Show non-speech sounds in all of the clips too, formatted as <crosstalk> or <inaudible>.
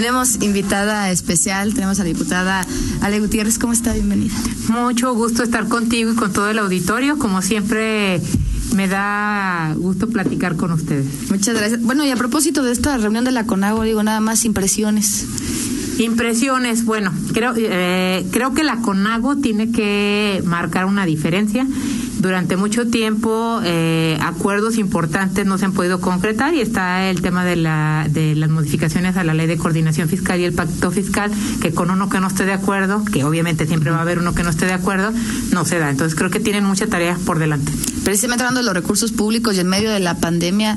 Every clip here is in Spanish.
Tenemos invitada especial, tenemos a la diputada Ale Gutiérrez. ¿Cómo está? Bienvenida. Mucho gusto estar contigo y con todo el auditorio. Como siempre, me da gusto platicar con ustedes. Muchas gracias. Bueno, y a propósito de esta reunión de la CONAGO, digo nada más impresiones. Impresiones, bueno, creo, eh, creo que la CONAGO tiene que marcar una diferencia durante mucho tiempo eh, acuerdos importantes no se han podido concretar y está el tema de, la, de las modificaciones a la ley de coordinación fiscal y el pacto fiscal, que con uno que no esté de acuerdo, que obviamente siempre va a haber uno que no esté de acuerdo, no se da. Entonces creo que tienen mucha tarea por delante. Precisamente hablando de los recursos públicos y en medio de la pandemia,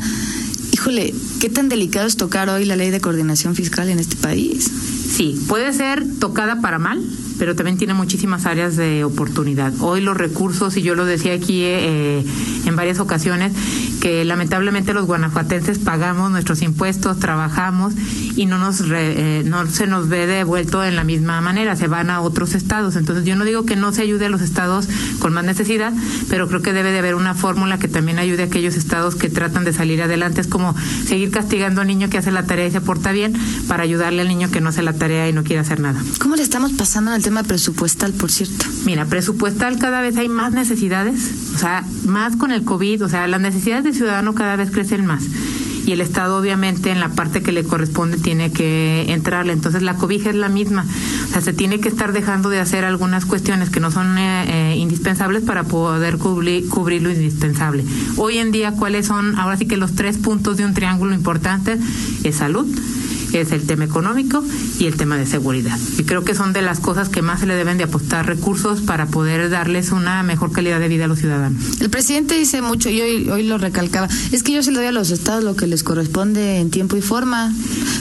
híjole, ¿qué tan delicado es tocar hoy la ley de coordinación fiscal en este país? Sí, puede ser tocada para mal, pero también tiene muchísimas áreas de oportunidad. Hoy los recursos, y yo lo decía aquí eh, en varias ocasiones, que lamentablemente los guanajuatenses pagamos nuestros impuestos, trabajamos y no nos eh, no se nos ve devuelto en la misma manera, se van a otros estados. Entonces yo no digo que no se ayude a los estados con más necesidad, pero creo que debe de haber una fórmula que también ayude a aquellos estados que tratan de salir adelante. Es como seguir castigando al niño que hace la tarea y se porta bien para ayudarle al niño que no hace la tarea y no quiere hacer nada. ¿Cómo le estamos pasando en tema presupuestal, por cierto? Mira, presupuestal cada vez hay más necesidades, o sea, más con el COVID, o sea, las necesidades del ciudadano cada vez crecen más y el Estado obviamente en la parte que le corresponde tiene que entrarle. Entonces la cobija es la misma. O sea, se tiene que estar dejando de hacer algunas cuestiones que no son eh, eh, indispensables para poder cubrir, cubrir lo indispensable. Hoy en día, ¿cuáles son? Ahora sí que los tres puntos de un triángulo importante es salud, es el tema económico y el tema de seguridad. Y creo que son de las cosas que más se le deben de apostar recursos para poder darles una mejor calidad de vida a los ciudadanos. El presidente dice mucho, y hoy, hoy lo recalcaba, es que yo se le doy a los estados lo que les corresponde en tiempo y forma,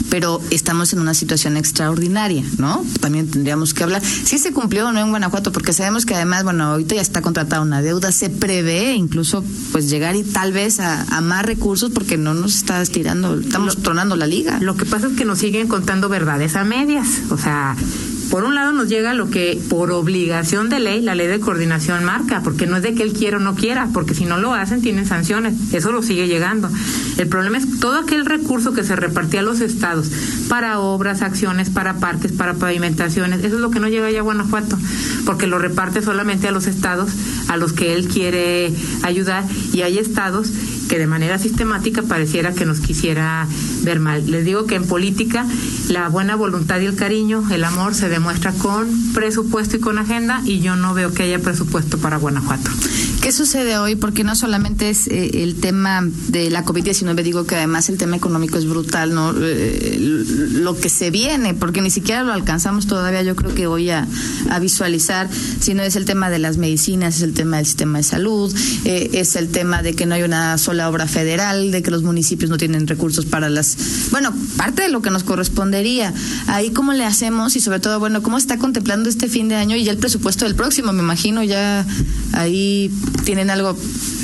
pero estamos en una situación extraordinaria, ¿no? También tendríamos que hablar si se cumplió o no en Guanajuato, porque sabemos que además, bueno, ahorita ya está contratada una deuda, se prevé incluso pues llegar y tal vez a, a más recursos porque no nos está estirando, estamos tronando la liga. Lo que pasa es que nos siguen contando verdades a medias. O sea, por un lado nos llega lo que por obligación de ley la ley de coordinación marca, porque no es de que él quiera o no quiera, porque si no lo hacen tienen sanciones, eso lo sigue llegando. El problema es todo aquel recurso que se repartía a los estados para obras, acciones, para parques, para pavimentaciones, eso es lo que no llega ya a Guanajuato, porque lo reparte solamente a los estados a los que él quiere ayudar y hay estados que de manera sistemática pareciera que nos quisiera ver mal. Les digo que en política la buena voluntad y el cariño, el amor se demuestra con presupuesto y con agenda y yo no veo que haya presupuesto para Guanajuato. ¿Qué sucede hoy? Porque no solamente es eh, el tema de la COVID-19, digo que además el tema económico es brutal, ¿no? Eh, lo que se viene, porque ni siquiera lo alcanzamos todavía, yo creo que voy a, visualizar, sino es el tema de las medicinas, es el tema del sistema de salud, eh, es el tema de que no hay una sola obra federal, de que los municipios no tienen recursos para las, bueno, parte de lo que nos correspondería. Ahí cómo le hacemos y sobre todo, bueno, cómo está contemplando este fin de año y ya el presupuesto del próximo, me imagino ya ahí tienen algo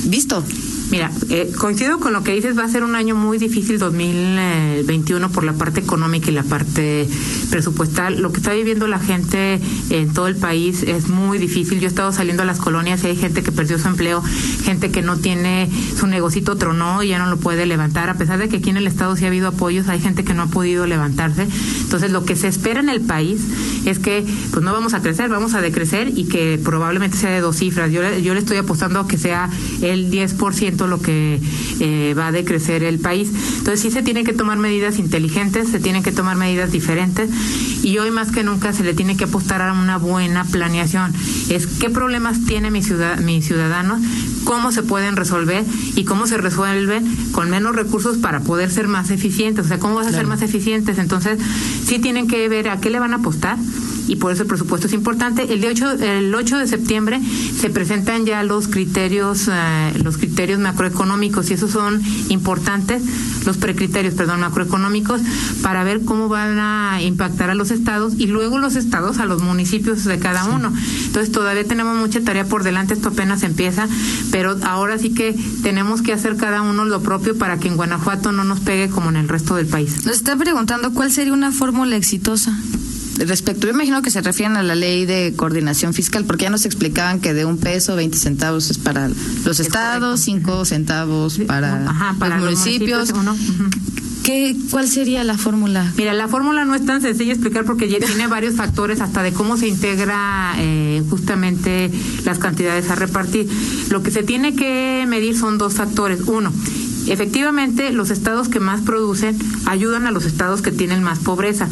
visto. Mira, eh, coincido con lo que dices, va a ser un año muy difícil 2021 por la parte económica y la parte presupuestal. Lo que está viviendo la gente en todo el país es muy difícil. Yo he estado saliendo a las colonias y hay gente que perdió su empleo, gente que no tiene su negocito tronó y ya no lo puede levantar. A pesar de que aquí en el Estado sí ha habido apoyos, hay gente que no ha podido levantarse. Entonces, lo que se espera en el país es que pues no vamos a crecer, vamos a decrecer y que probablemente sea de dos cifras. Yo, yo le estoy apostando a que sea el 10% lo que eh, va a decrecer el país. Entonces sí se tienen que tomar medidas inteligentes, se tienen que tomar medidas diferentes y hoy más que nunca se le tiene que apostar a una buena planeación. Es qué problemas tiene mi ciudad, mis ciudadanos, cómo se pueden resolver y cómo se resuelven con menos recursos para poder ser más eficientes. O sea, cómo vas a ser más eficientes. Entonces sí tienen que ver a qué le van a apostar y por eso el presupuesto es importante. El, de 8, el 8 de septiembre se presentan ya los criterios, eh, los criterios macroeconómicos y esos son importantes, los precriterios, perdón, macroeconómicos, para ver cómo van a impactar a los estados y luego los estados a los municipios de cada uno. Entonces todavía tenemos mucha tarea por delante, esto apenas empieza, pero ahora sí que tenemos que hacer cada uno lo propio para que en Guanajuato no nos pegue como en el resto del país. Nos está preguntando cuál sería una fórmula exitosa respecto, yo imagino que se refieren a la ley de coordinación fiscal, porque ya nos explicaban que de un peso, 20 centavos es para los estados, 5 centavos para, los municipios. ¿Qué, ¿Cuál sería la fórmula? Mira, la fórmula no es tan sencilla explicar porque ya tiene <laughs> varios factores hasta de cómo se integra eh, justamente las cantidades a repartir. Lo que se tiene que medir son dos factores. Uno, efectivamente los estados que más producen ayudan a los estados que tienen más pobreza,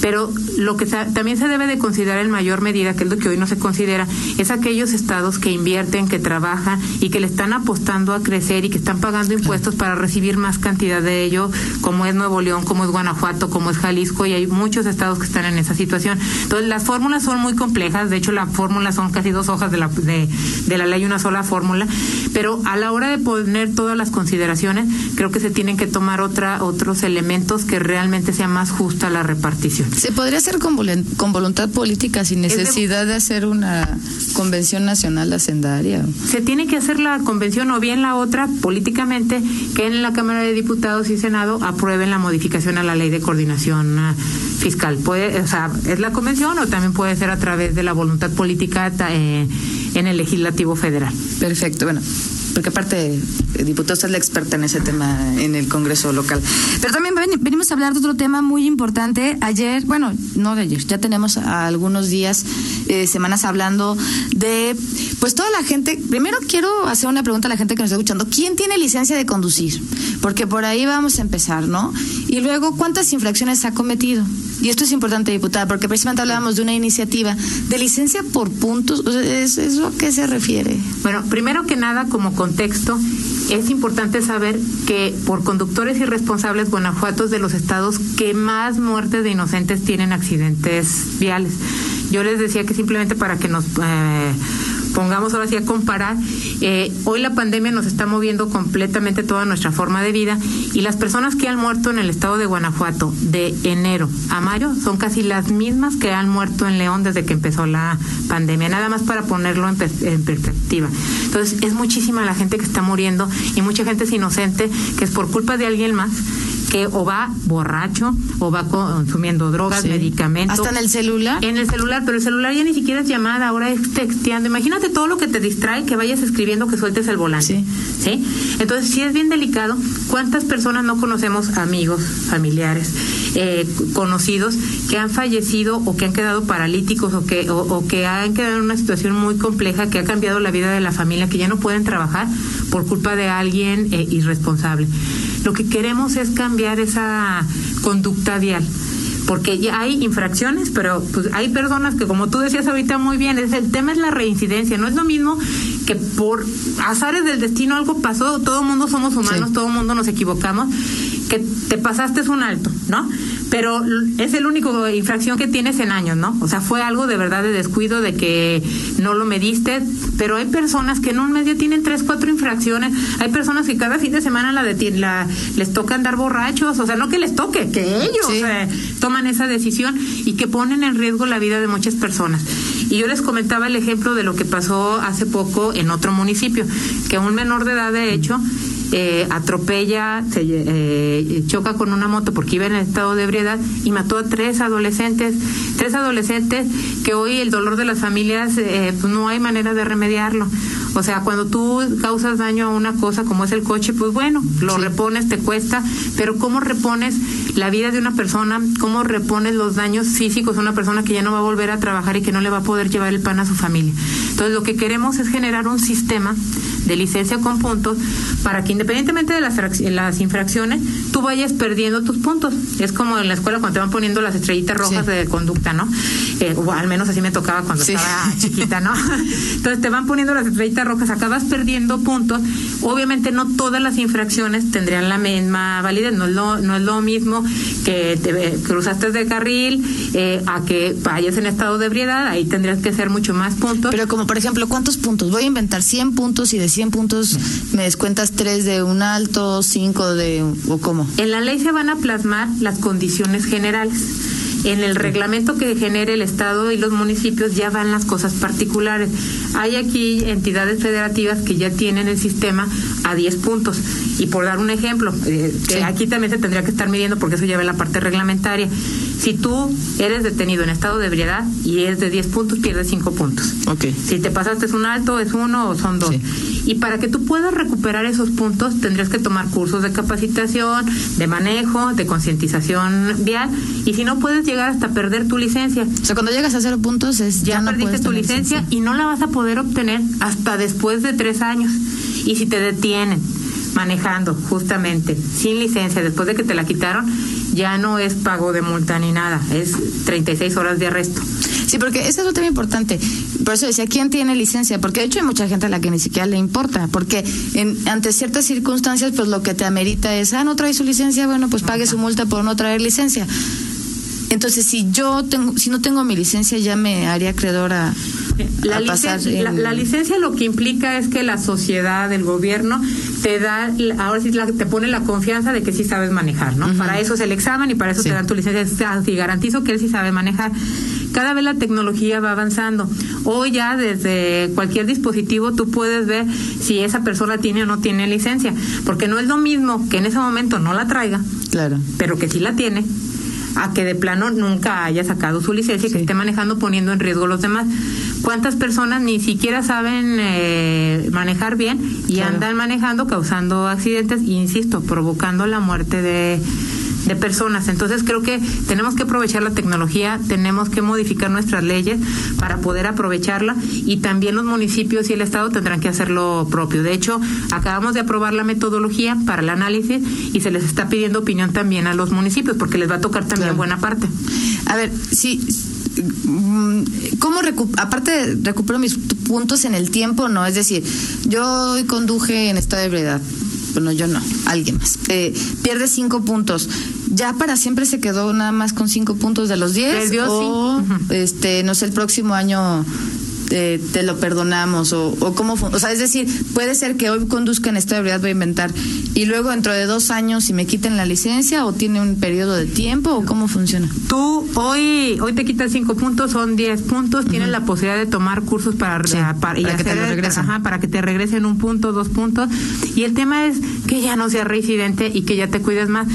pero lo que también se debe de considerar en mayor medida, que es lo que hoy no se considera, es aquellos estados que invierten, que trabajan y que le están apostando a crecer y que están pagando impuestos para recibir más cantidad de ello, como es Nuevo León, como es Guanajuato, como es Jalisco, y hay muchos estados que están en esa situación. Entonces, las fórmulas son muy complejas, de hecho, las fórmulas son casi dos hojas de la, de, de la ley, una sola fórmula, pero a la hora de poner todas las consideraciones, creo que se tienen que tomar otra, otros elementos que realmente sea más justa la repartición. ¿Se podría hacer con, con voluntad política sin necesidad de... hacer una convención nacional hacendaria? Se tiene que hacer la convención o bien la otra políticamente que en la Cámara de Diputados y Senado aprueben la modificación a la ley de coordinación ah, fiscal. Puede, o sea, es la convención o también puede ser a través de la voluntad política eh, en el legislativo federal. Perfecto. Bueno, porque aparte, eh, diputado, usted es la experta en ese tema en el Congreso local. Pero también venimos a hablar de otro tema muy importante. Ayer, bueno, no de ayer, ya tenemos algunos días, eh, semanas hablando de, pues toda la gente. Primero quiero hacer una pregunta a la gente que nos está escuchando. ¿Quién tiene licencia de conducir? Porque por ahí vamos a empezar, ¿no? Y luego, ¿cuántas infracciones ha cometido? Y esto es importante, diputada, porque precisamente hablábamos de una iniciativa de licencia por puntos. ¿Eso a qué se refiere? Bueno, primero que nada, como contexto, es importante saber que por conductores irresponsables, Guanajuato es de los estados que más muertes de inocentes tienen accidentes viales. Yo les decía que simplemente para que nos... Eh, pongamos ahora sí a comparar, eh, hoy la pandemia nos está moviendo completamente toda nuestra forma de vida y las personas que han muerto en el estado de Guanajuato de enero a mayo son casi las mismas que han muerto en León desde que empezó la pandemia, nada más para ponerlo en, en perspectiva. Entonces es muchísima la gente que está muriendo y mucha gente es inocente que es por culpa de alguien más que o va borracho o va consumiendo drogas, medicamentos. ¿Hasta en el celular? En el celular, pero el celular ya ni siquiera es llamada, ahora es texteando. Imagínate todo lo que te distrae, que vayas escribiendo, que sueltes el volante. Sí. Entonces, sí es bien delicado. ¿Cuántas personas no conocemos, amigos, familiares, eh, conocidos, que han fallecido o que han quedado paralíticos o que, o, que han quedado en una situación muy compleja que ha cambiado la vida de la familia, que ya no pueden trabajar por culpa de alguien eh, irresponsable? Lo que queremos es cambiar esa conducta vial porque ya hay infracciones, pero pues hay personas que como tú decías ahorita muy bien, es el tema es la reincidencia, no es lo mismo que por azares del destino algo pasó, todo mundo somos humanos, todo el mundo nos equivocamos, que te pasaste es un alto, ¿no? pero es el único infracción que tienes en años, ¿no? O sea, fue algo de verdad de descuido, de que no lo mediste, pero hay personas que en un mes ya tienen tres, cuatro infracciones, hay personas que cada fin de semana la, la les toca andar borrachos, o sea, no que les toque, que ellos eh, toman esa decisión y que ponen en riesgo la vida de muchas personas. Y yo les comentaba el ejemplo de lo que pasó hace poco en otro municipio, que un menor de edad, de hecho, eh, atropella, se eh, choca con una moto porque iba en estado de ebriedad y mató a tres adolescentes, tres adolescentes que hoy el dolor de las familias eh, pues no hay manera de remediarlo. O sea, cuando tú causas daño a una cosa como es el coche, pues bueno, lo repones, te cuesta, pero ¿cómo repones la vida de una persona? ¿Cómo repones los daños físicos a una persona que ya no va a volver a trabajar y que no le va a poder llevar el pan a su familia? Entonces, lo que queremos es generar un sistema de licencia con puntos para que independientemente de las, las infracciones, tú vayas perdiendo tus puntos. Es como en la escuela cuando te van poniendo las estrellitas rojas de conducta, ¿no? Eh, o al menos así me tocaba cuando estaba <laughs> chiquita, ¿no? Entonces te van poniendo las estrellitas rojas, acabas perdiendo puntos. Obviamente no todas las infracciones tendrían la misma validez, no es lo, no es lo mismo que te cruzaste de carril eh, a que vayas en estado de ebriedad, ahí tendrías que hacer mucho más puntos. Pero como por ejemplo, ¿cuántos puntos? Voy a inventar 100 puntos y de 100 puntos me descuentas 3 de un alto, 5 de o cómo. En la ley se van a plasmar las condiciones generales. En el reglamento que genere el Estado y los municipios ya van las cosas particulares. Hay aquí entidades federativas que ya tienen el sistema a 10 puntos. Y por dar un ejemplo, eh, que aquí también se tendría que estar midiendo porque eso lleva la parte reglamentaria. Si tú eres detenido en estado de ebriedad y es de 10 puntos, pierdes 5 puntos. Okay. Si te pasaste es un alto, es uno o son dos. Y para que tú puedas recuperar esos puntos, tendrías que tomar cursos de capacitación, de manejo, de concientización vial. Y si no, puedes llegar hasta perder tu licencia. O sea, cuando llegas a cero puntos, es, ya, ya no perdiste puedes tu tener licencia y no la vas a poder obtener hasta después de tres años. Y si te detienen manejando justamente sin licencia después de que te la quitaron, ya no es pago de multa ni nada, es 36 horas de arresto. Sí, porque eso es lo tema importante. Por eso decía, ¿quién tiene licencia? Porque de hecho hay mucha gente a la que ni siquiera le importa, porque en, ante ciertas circunstancias, pues lo que te amerita es, ah, no trae su licencia, bueno, pues pague su multa por no traer licencia. Entonces, si yo tengo, si no tengo mi licencia, ya me haría acreedora La, licencia, la, en- la licencia lo que implica es que la sociedad, el gobierno, te da, ahora sí la- te pone la confianza de que sí sabes manejar, ¿no? Para eso es el examen y para eso Sí. te dan tu licencia. Y garantizo que él sí sabe manejar. Cada vez la tecnología va avanzando. Hoy ya desde cualquier dispositivo tú puedes ver si esa persona tiene o no tiene licencia. Porque no es lo mismo que en ese momento no la traiga, Claro. pero que sí la tiene, a que de plano nunca haya sacado su licencia y que esté manejando poniendo en riesgo a los demás. ¿Cuántas personas ni siquiera saben eh, manejar bien y Claro. andan manejando, causando accidentes, e insisto, provocando la muerte de, de personas? Entonces creo que tenemos que aprovechar la tecnología, tenemos que modificar nuestras leyes para poder aprovecharla y también los municipios y el Estado tendrán que hacer lo propio. De hecho, acabamos de aprobar la metodología para el análisis y se les está pidiendo opinión también a los municipios porque les va a tocar también Claro. buena parte. A ver, sí. mm, ¿Cómo recu- aparte recupero mis puntos en el tiempo? No, es decir, yo hoy conduje en estado de ebriedad. Bueno, yo no, alguien más. Eh, pierde cinco puntos. ¿Ya para siempre se quedó nada más con cinco puntos de los diez? Perdió, o, sí. Este, no sé, el próximo año eh, te lo perdonamos o, o cómo o sea es decir puede ser que hoy conduzca en estado de ebriedad voy a inventar y luego dentro de dos años si me quiten la licencia o tiene un periodo de tiempo o cómo funciona Tú hoy hoy te quitas cinco puntos, son 10 puntos, tienes la posibilidad de tomar cursos para, Sí, para, y para que te hacer- lo regresen. ajá, para que te regresen un punto, dos puntos. Y el tema es que ya no seas reincidente y que ya te cuides más.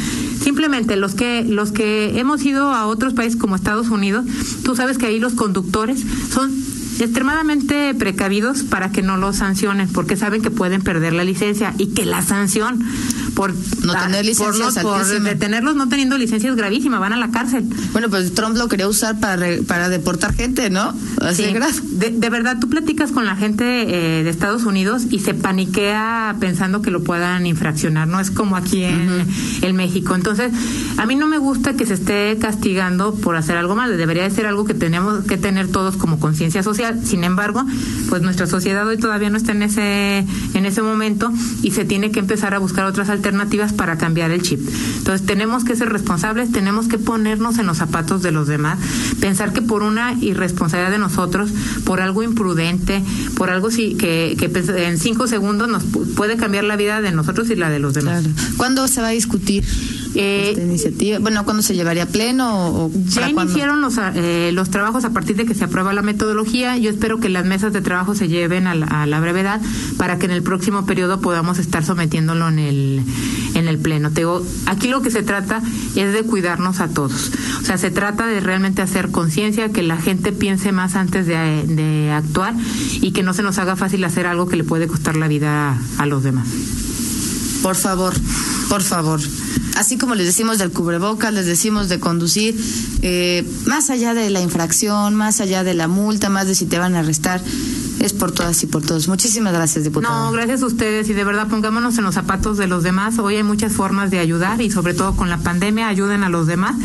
Simplemente los que los que hemos ido a otros países como Estados Unidos, tú sabes que ahí los conductores son extremadamente precavidos para que no los sancionen porque saben que pueden perder la licencia y que la sanción por No tener licencia por, no- por detenerlos no teniendo licencia es gravísima, van a la cárcel. Bueno, pues Trump lo quería usar para, re- para deportar gente, ¿no? Así Sí. de verdad, tú platicas con la gente eh, de Estados Unidos y se paniquea pensando que lo puedan infraccionar, no es como aquí en, en México. Entonces, a mí no me gusta que se esté castigando por hacer algo mal, debería de ser algo que tenemos que tener todos como conciencia social. Sin embargo, pues nuestra sociedad hoy todavía no está en ese en ese momento y se tiene que empezar a buscar otras alternativas para cambiar el chip. Entonces, tenemos que ser responsables, tenemos que ponernos en los zapatos de los demás, pensar que por una irresponsabilidad de nosotros, por algo imprudente, por algo que, que en cinco segundos nos pu- puede cambiar la vida de nosotros y la de los demás. ¿Cuándo se va a discutir Eh, esta iniciativa? Bueno, ¿cuándo se llevaría a pleno o, o Ya iniciaron los, eh, los trabajos a partir de que se aprueba la metodología. Yo espero que las mesas de trabajo se lleven a la, a la brevedad para que en el próximo periodo podamos estar sometiéndolo en el, en el pleno. Te digo, aquí lo que se trata es de cuidarnos a todos. O sea, se trata de realmente hacer conciencia, que la gente piense más antes de, de actuar y que no se nos haga fácil hacer algo que le puede costar la vida a, a los demás. Por favor, por favor. Así como les decimos del cubrebocas, les decimos de conducir, eh, más allá de la infracción, más allá de la multa, más de si te van a arrestar, es por todas y por todos. Muchísimas gracias, diputado. No, gracias a ustedes y de verdad pongámonos en los zapatos de los demás. Hoy hay muchas formas de ayudar y sobre todo con la pandemia ayuden a los demás.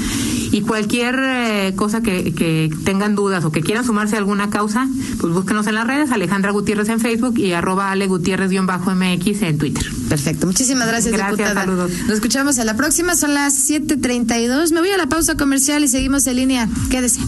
Y cualquier eh, cosa que, que tengan dudas o que quieran sumarse a alguna causa, pues búsquenos en las redes, Alejandra Gutiérrez en Facebook y arroba Ale Gutiérrez-MX en Twitter. Perfecto, muchísimas gracias, Gracias, diputada. saludos. Nos escuchamos a la próxima, son las 7.32. Me voy a la pausa comercial y seguimos en línea. Quédese.